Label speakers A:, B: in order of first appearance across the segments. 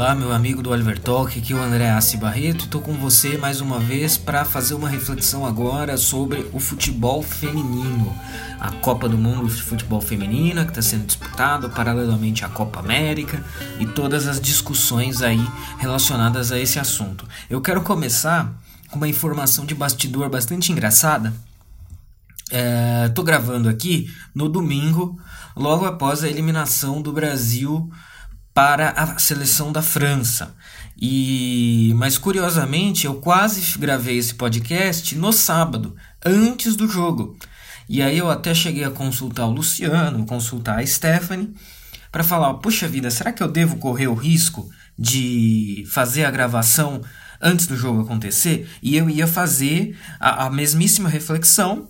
A: Olá, meu amigo do Oliver Talk, aqui é o André Assi Barreto. Estou com você mais uma vez para fazer uma reflexão agora sobre o futebol feminino, a Copa do Mundo de Futebol Feminina que está sendo disputado paralelamente à Copa América e todas as discussões aí relacionadas a esse assunto. Eu quero começar com uma informação de bastidor bastante engraçada. Estou é, gravando aqui no domingo, logo após a eliminação do Brasil para a seleção da França. E mas curiosamente, eu quase gravei esse podcast no sábado, antes do jogo. E aí eu até cheguei a consultar o Luciano, consultar a Stephanie para falar, puxa vida, será que eu devo correr o risco de fazer a gravação antes do jogo acontecer? E eu ia fazer a, a mesmíssima reflexão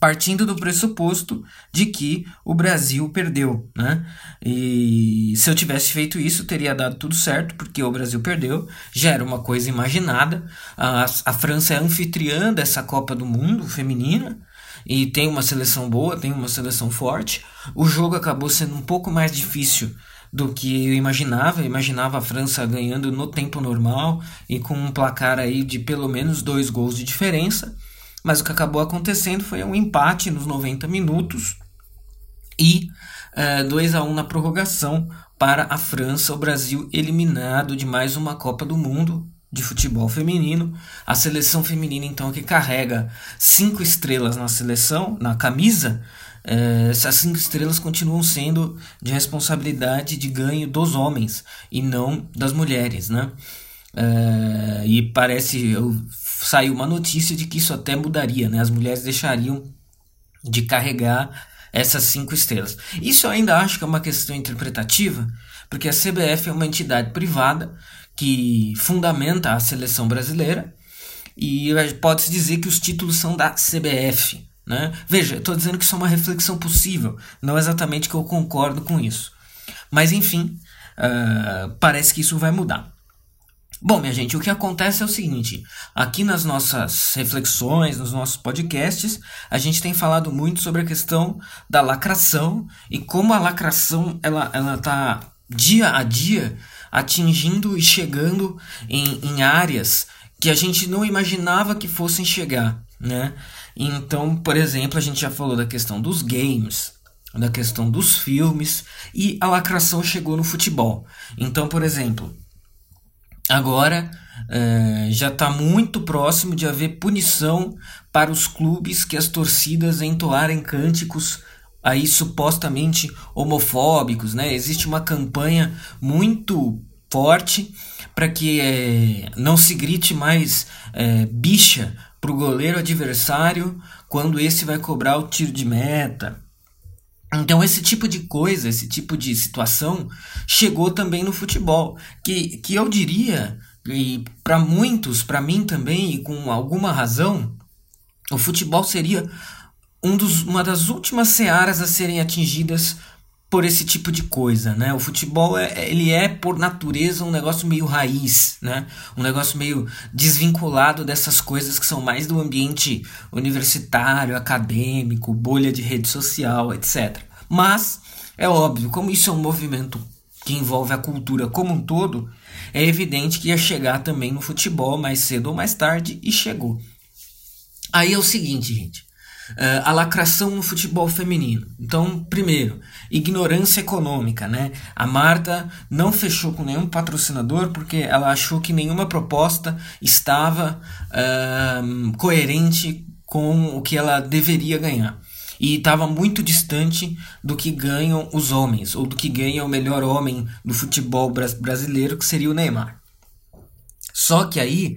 A: partindo do pressuposto de que o Brasil perdeu, né? E se eu tivesse feito isso, teria dado tudo certo, porque o Brasil perdeu, já era uma coisa imaginada. A, a França é anfitriã dessa Copa do Mundo feminina e tem uma seleção boa, tem uma seleção forte. O jogo acabou sendo um pouco mais difícil do que eu imaginava. Eu imaginava a França ganhando no tempo normal e com um placar aí de pelo menos dois gols de diferença. Mas o que acabou acontecendo foi um empate nos 90 minutos e uh, 2 a 1 na prorrogação para a França, o Brasil eliminado de mais uma Copa do Mundo de futebol feminino. A seleção feminina, então, que carrega cinco estrelas na seleção, na camisa, uh, essas cinco estrelas continuam sendo de responsabilidade de ganho dos homens e não das mulheres, né? Uh, e parece, eu saiu uma notícia de que isso até mudaria, né? As mulheres deixariam de carregar essas cinco estrelas. Isso eu ainda acho que é uma questão interpretativa, porque a CBF é uma entidade privada que fundamenta a seleção brasileira e pode-se dizer que os títulos são da CBF. Né? Veja, estou dizendo que isso é uma reflexão possível, não exatamente que eu concordo com isso. Mas enfim, uh, parece que isso vai mudar. Bom, minha gente, o que acontece é o seguinte: aqui nas nossas reflexões, nos nossos podcasts, a gente tem falado muito sobre a questão da lacração e como a lacração ela, ela tá dia a dia atingindo e chegando em, em áreas que a gente não imaginava que fossem chegar, né? Então, por exemplo, a gente já falou da questão dos games, da questão dos filmes e a lacração chegou no futebol. Então, por exemplo, agora é, já está muito próximo de haver punição para os clubes que as torcidas entoarem cânticos aí supostamente homofóbicos, né? Existe uma campanha muito forte para que é, não se grite mais é, bicha para o goleiro adversário quando esse vai cobrar o tiro de meta. Então esse tipo de coisa, esse tipo de situação chegou também no futebol, que, que eu diria, e para muitos, para mim também, e com alguma razão, o futebol seria um dos, uma das últimas searas a serem atingidas por esse tipo de coisa, né? O futebol é, ele é por natureza um negócio meio raiz, né? Um negócio meio desvinculado dessas coisas que são mais do ambiente universitário, acadêmico, bolha de rede social, etc. Mas é óbvio, como isso é um movimento que envolve a cultura como um todo, é evidente que ia chegar também no futebol mais cedo ou mais tarde e chegou. Aí é o seguinte, gente. Uh, a lacração no futebol feminino. Então, primeiro, ignorância econômica, né? A Marta não fechou com nenhum patrocinador porque ela achou que nenhuma proposta estava uh, coerente com o que ela deveria ganhar. E estava muito distante do que ganham os homens, ou do que ganha o melhor homem do futebol brasileiro, que seria o Neymar. Só que aí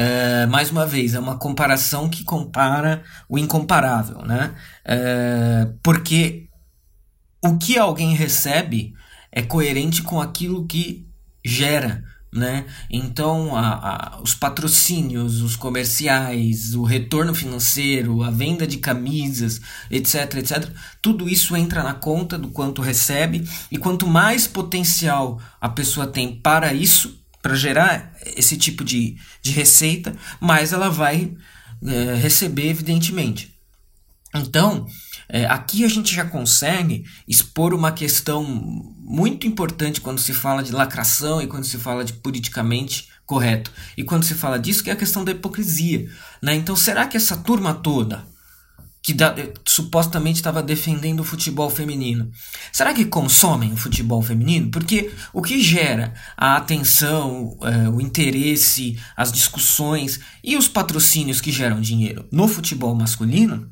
A: é, mais uma vez, é uma comparação que compara o incomparável, né? É, porque o que alguém recebe é coerente com aquilo que gera, né? Então, a, a, os patrocínios, os comerciais, o retorno financeiro, a venda de camisas, etc, etc, tudo isso entra na conta do quanto recebe e quanto mais potencial a pessoa tem para isso, para gerar esse tipo de, de receita, mais ela vai é, receber, evidentemente. Então, é, aqui a gente já consegue expor uma questão muito importante quando se fala de lacração e quando se fala de politicamente correto. E quando se fala disso, que é a questão da hipocrisia. Né? Então, será que essa turma toda que da, supostamente estava defendendo o futebol feminino. Será que consomem o futebol feminino? Porque o que gera a atenção, é, o interesse, as discussões e os patrocínios que geram dinheiro no futebol masculino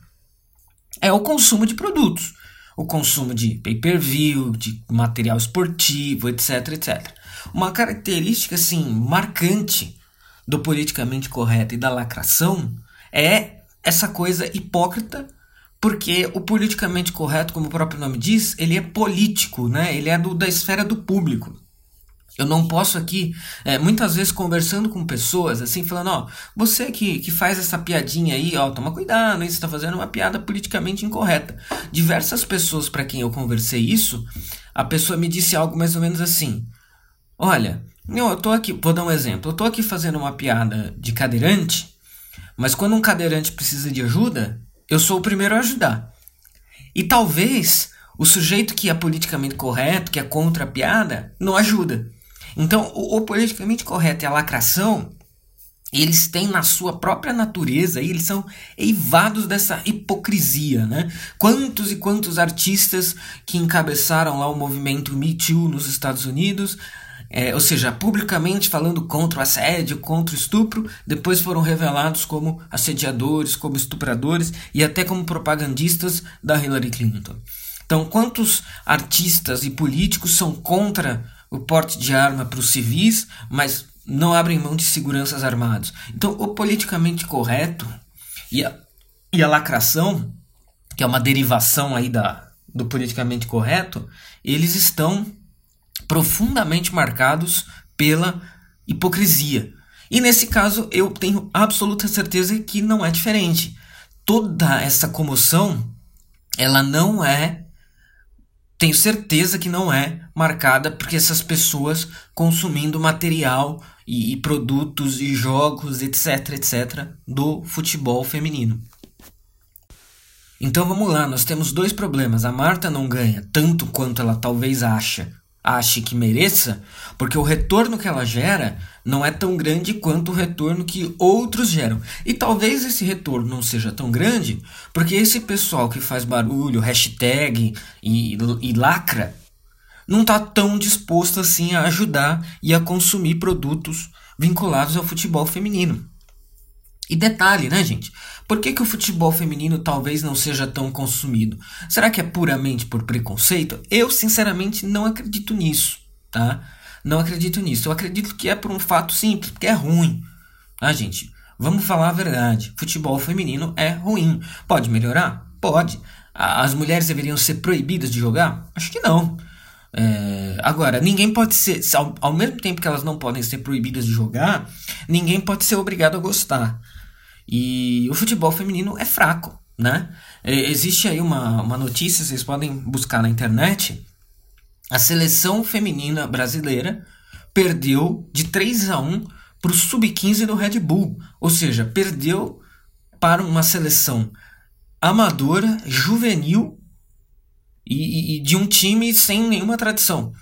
A: é o consumo de produtos. O consumo de pay-per-view, de material esportivo, etc, etc. Uma característica assim marcante do politicamente correto e da lacração é essa coisa hipócrita, porque o politicamente correto, como o próprio nome diz, ele é político, né? Ele é do, da esfera do público. Eu não posso aqui, é, muitas vezes conversando com pessoas, assim, falando, ó, você que, que faz essa piadinha aí, ó, toma cuidado, hein, você está fazendo uma piada politicamente incorreta. Diversas pessoas para quem eu conversei isso, a pessoa me disse algo mais ou menos assim, olha, eu, eu tô aqui, vou dar um exemplo, eu tô aqui fazendo uma piada de cadeirante, mas quando um cadeirante precisa de ajuda, eu sou o primeiro a ajudar. E talvez o sujeito que é politicamente correto, que é contra a piada, não ajuda. Então, o, o politicamente correto e a lacração, eles têm na sua própria natureza, eles são eivados dessa hipocrisia, né? Quantos e quantos artistas que encabeçaram lá o movimento Me Too nos Estados Unidos é, ou seja, publicamente falando contra o assédio, contra o estupro, depois foram revelados como assediadores, como estupradores e até como propagandistas da Hillary Clinton. Então, quantos artistas e políticos são contra o porte de arma para os civis, mas não abrem mão de seguranças armados? Então, o politicamente correto e a, e a lacração, que é uma derivação aí da, do politicamente correto, eles estão profundamente marcados pela hipocrisia. E nesse caso eu tenho absoluta certeza que não é diferente. Toda essa comoção, ela não é tenho certeza que não é marcada porque essas pessoas consumindo material e, e, produtos e jogos, etc, etc, do futebol feminino. Então vamos lá, nós temos dois problemas. A Marta não ganha tanto quanto ela talvez acha ache que mereça, porque o retorno que ela gera não é tão grande quanto o retorno que outros geram. E talvez esse retorno não seja tão grande, porque esse pessoal que faz barulho, hashtag e, e lacra, não está tão disposto assim a ajudar e a consumir produtos vinculados ao futebol feminino. E detalhe, né, gente? Por que, que o futebol feminino talvez não seja tão consumido? Será que é puramente por preconceito? Eu, sinceramente, não acredito nisso, tá? Não acredito nisso. Eu acredito que é por um fato simples, porque é ruim, tá, gente? Vamos falar a verdade. Futebol feminino é ruim. Pode melhorar? Pode. As mulheres deveriam ser proibidas de jogar? Acho que não. É, agora, ninguém pode ser, ao, ao mesmo tempo que elas não podem ser proibidas de jogar, ninguém pode ser obrigado a gostar. E o futebol feminino é fraco, né? Existe aí uma, uma notícia, vocês podem buscar na internet. A seleção feminina brasileira perdeu de 3 a 1 para o sub-15 do Red Bull. Ou seja, perdeu para uma seleção amadora, juvenil e, e, de um time sem nenhuma tradição.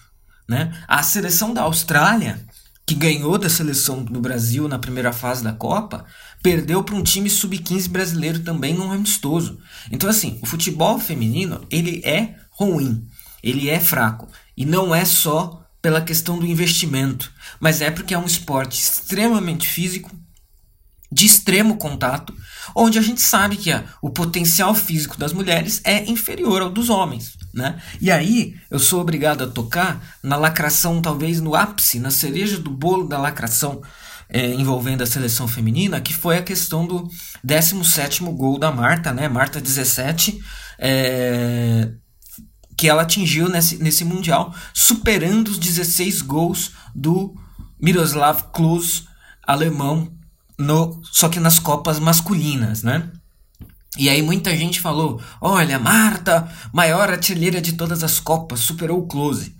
A: Né? A seleção da Austrália que ganhou da seleção do Brasil na primeira fase da Copa, perdeu para um time sub-15 brasileiro também num amistoso. Então assim, o futebol feminino, ele é ruim, ele é fraco e não é só pela questão do investimento, mas é porque é um esporte extremamente físico, de extremo contato, onde a gente sabe que a, o potencial físico das mulheres é inferior ao dos homens. Né? E aí eu sou obrigado a tocar na lacração, talvez no ápice, na cereja do bolo da lacração é, envolvendo a seleção feminina, que foi a questão do 17 gol da Marta, né? Marta 17, é, que ela atingiu nesse, nesse Mundial, superando os 16 gols do Miroslav Klose, alemão, no, só que nas Copas masculinas, né? E aí muita gente falou: olha, Marta, maior artilheira de todas as Copas, superou o Close.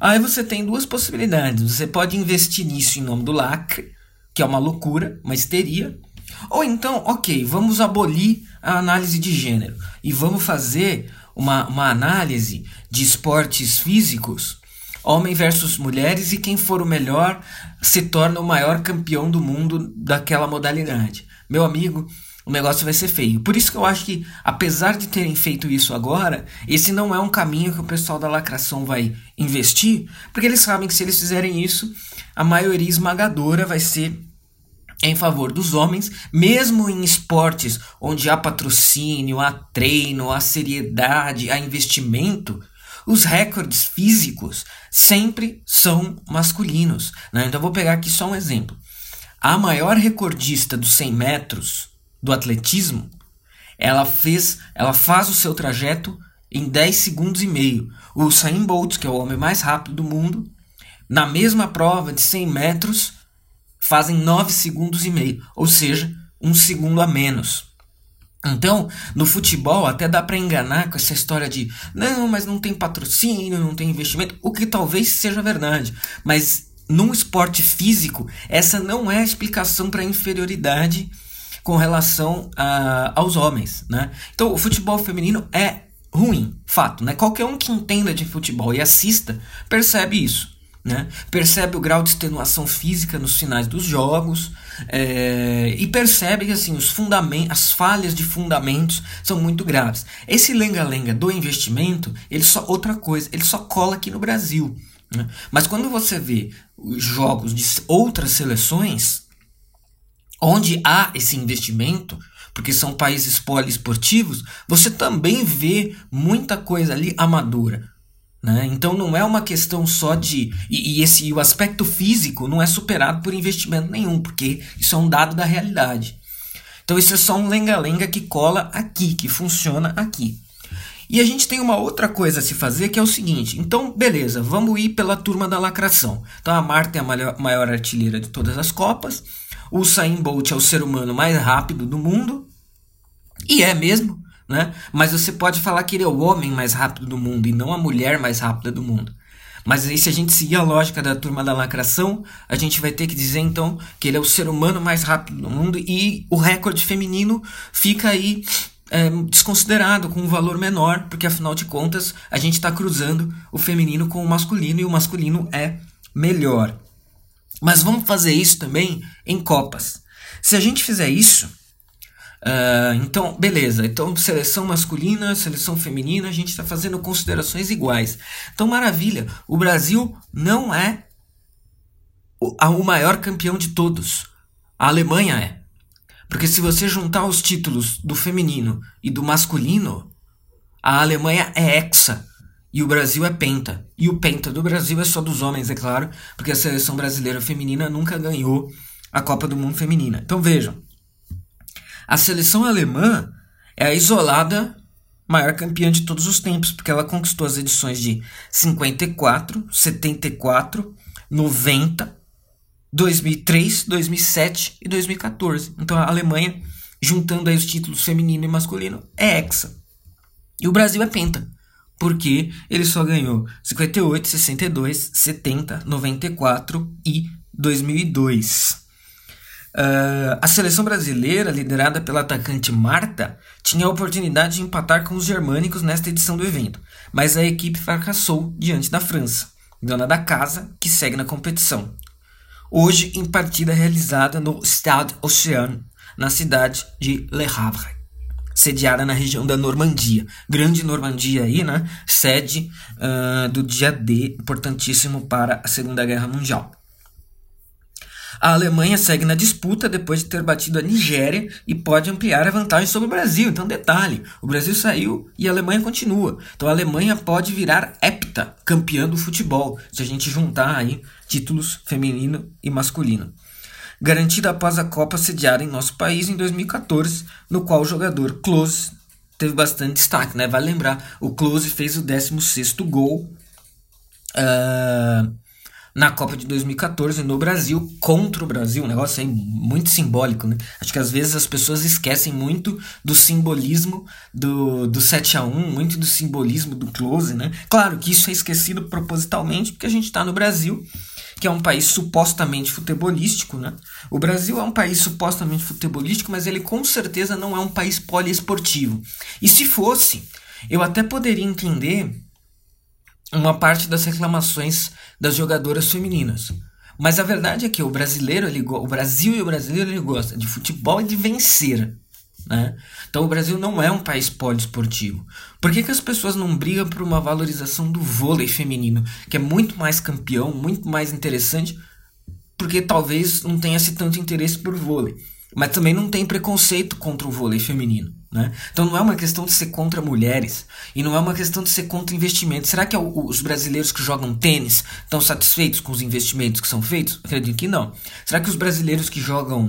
A: Aí você tem duas possibilidades. Você pode investir nisso em nome do lacre, que é uma loucura, uma histeria. Ou então, ok, vamos abolir a análise de gênero e vamos fazer uma, uma análise de esportes físicos, homem versus mulheres, e quem for o melhor se torna o maior campeão do mundo daquela modalidade. Meu amigo, o negócio vai ser feio. Por isso que eu acho que, apesar de terem feito isso agora, esse não é um caminho que o pessoal da lacração vai investir, porque eles sabem que se eles fizerem isso, a maioria esmagadora vai ser em favor dos homens, mesmo em esportes onde há patrocínio, há treino, há seriedade, há investimento, os recordes físicos sempre são masculinos. Né? Então vou pegar aqui só um exemplo. A maior recordista dos 100 metros do atletismo, ela fez, ela faz o seu trajeto em 10 segundos e meio. O Usain Bolt, que é o homem mais rápido do mundo, na mesma prova de 100 metros, fazem 9 segundos e meio, ou seja, um segundo a menos. Então, no futebol até dá para enganar com essa história de não, mas não tem patrocínio, não tem investimento, o que talvez seja verdade, mas num esporte físico, essa não é a explicação para inferioridade com relação a, aos homens, né? Então, o futebol feminino é ruim, fato, né? Qualquer um que entenda de futebol e assista percebe isso. Né? Percebe o grau de extenuação física nos finais dos jogos é, e percebe que assim, os as falhas de fundamentos são muito graves. Esse lenga-lenga do investimento, ele só outra coisa, ele só cola aqui no Brasil. Né? Mas quando você vê os jogos de outras seleções, onde há esse investimento, porque são países poliesportivos, você também vê muita coisa ali amadora. Né? Então não é uma questão só de. E, e, esse, o aspecto físico não é superado por investimento nenhum, porque isso é um dado da realidade. Então isso é só um lenga-lenga que cola aqui, que funciona aqui. E a gente tem uma outra coisa a se fazer que é o seguinte: então, beleza, vamos ir pela turma da lacração. Então a Marta é a maior, maior artilheira de todas as Copas, o Usain Bolt é o ser humano mais rápido do mundo, e é mesmo né? Mas você pode falar que ele é o homem mais rápido do mundo e não a mulher mais rápida do mundo. Mas aí, se a gente seguir a lógica da turma da lacração, a gente vai ter que dizer então que ele é o ser humano mais rápido do mundo e o recorde feminino fica aí é, desconsiderado, com um valor menor, porque afinal de contas a gente está cruzando o feminino com o masculino e o masculino é melhor. Mas vamos fazer isso também em Copas. Se a gente fizer isso, Uh, então, beleza. Então, seleção masculina, seleção feminina, a gente está fazendo considerações iguais. Então, maravilha. O Brasil não é o, o maior campeão de todos. A Alemanha é. Porque se você juntar os títulos do feminino e do masculino, a Alemanha é hexa e o Brasil é penta. E o penta do Brasil é só dos homens, é claro, porque a seleção brasileira feminina nunca ganhou a Copa do Mundo feminina. Então vejam, a seleção alemã é a isolada maior campeã de todos os tempos, porque ela conquistou as edições de 54, 74, 90, 2003, 2007 e 2014. Então a Alemanha, juntando aí os títulos feminino e masculino, é hexa. E o Brasil é penta, porque ele só ganhou 58, 62, 70, 94 e 2002. Uh, a seleção brasileira, liderada pela atacante Marta, tinha a oportunidade de empatar com os germânicos nesta edição do evento, mas a equipe fracassou diante da França, dona da casa, que segue na competição. Hoje, em partida realizada no Stade Océan, na cidade de Le Havre, sediada na região da Normandia. Grande Normandia aí, né? Sede uh, do dia D, importantíssimo para a Segunda Guerra Mundial. A Alemanha segue na disputa depois de ter batido a Nigéria e pode ampliar a vantagem sobre o Brasil. Então, detalhe: o Brasil saiu e a Alemanha continua. Então, a Alemanha pode virar hepta campeã do futebol, se a gente juntar aí títulos feminino e masculino. Garantida após a Copa sediada em nosso país em 2014, no qual o jogador Klose teve bastante destaque, né? Vale lembrar, o Klose fez o 16º gol. Uh, na Copa de 2014 no Brasil, contra o Brasil, um negócio aí muito simbólico, né? Acho que às vezes as pessoas esquecem muito do simbolismo do, do 7 a 1 muito do simbolismo do close, né? Claro que isso é esquecido propositalmente porque a gente está no Brasil, que é um país supostamente futebolístico, né? O Brasil é um país supostamente futebolístico, mas ele com certeza não é um país poliesportivo. E se fosse, eu até poderia entender uma parte das reclamações das jogadoras femininas. Mas a verdade é que o brasileiro, ele, o Brasil e o brasileiro ele gosta de futebol e de vencer. Né? Então o Brasil não é um país poliesportivo. Por que, que as pessoas não brigam por uma valorização do vôlei feminino, que é muito mais campeão, muito mais interessante, porque talvez não tenha-se tanto interesse por vôlei. Mas também não tem preconceito contra o vôlei feminino. Né? Então não é uma questão de ser contra mulheres e não é uma questão de ser contra investimentos. Será que os brasileiros que jogam tênis estão satisfeitos com os investimentos que são feitos? Acredito que não. Será que os brasileiros que jogam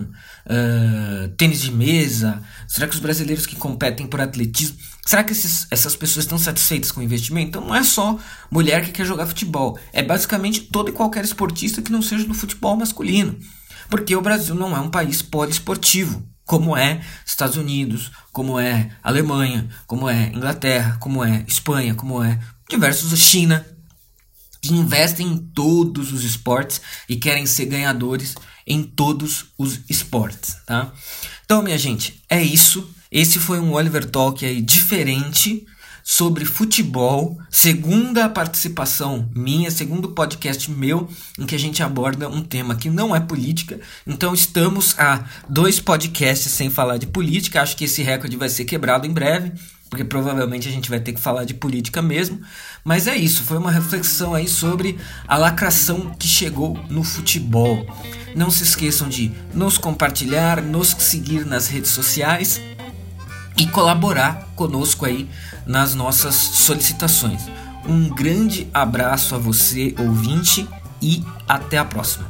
A: uh, tênis de mesa, será que os brasileiros que competem por atletismo, será que esses, essas pessoas estão satisfeitas com o investimento? Então não é só mulher que quer jogar futebol, é basicamente todo e qualquer esportista que não seja do futebol masculino. Porque o Brasil não é um país poliesportivo como é Estados Unidos, como é Alemanha, como é Inglaterra, como é Espanha, como é diversos China, que investem em todos os esportes e querem ser ganhadores em todos os esportes, tá? Então, minha gente, é isso. Esse foi um Oliver Talk aí diferente sobre futebol, segunda participação minha, segundo podcast meu, em que a gente aborda um tema que não é política. Então estamos a dois podcasts sem falar de política. Acho que esse recorde vai ser quebrado em breve, porque provavelmente a gente vai ter que falar de política mesmo. Mas é isso, foi uma reflexão aí sobre a lacração que chegou no futebol. Não se esqueçam de nos compartilhar, nos seguir nas redes sociais e colaborar conosco aí nas nossas solicitações. Um grande abraço a você, ouvinte, e até a próxima.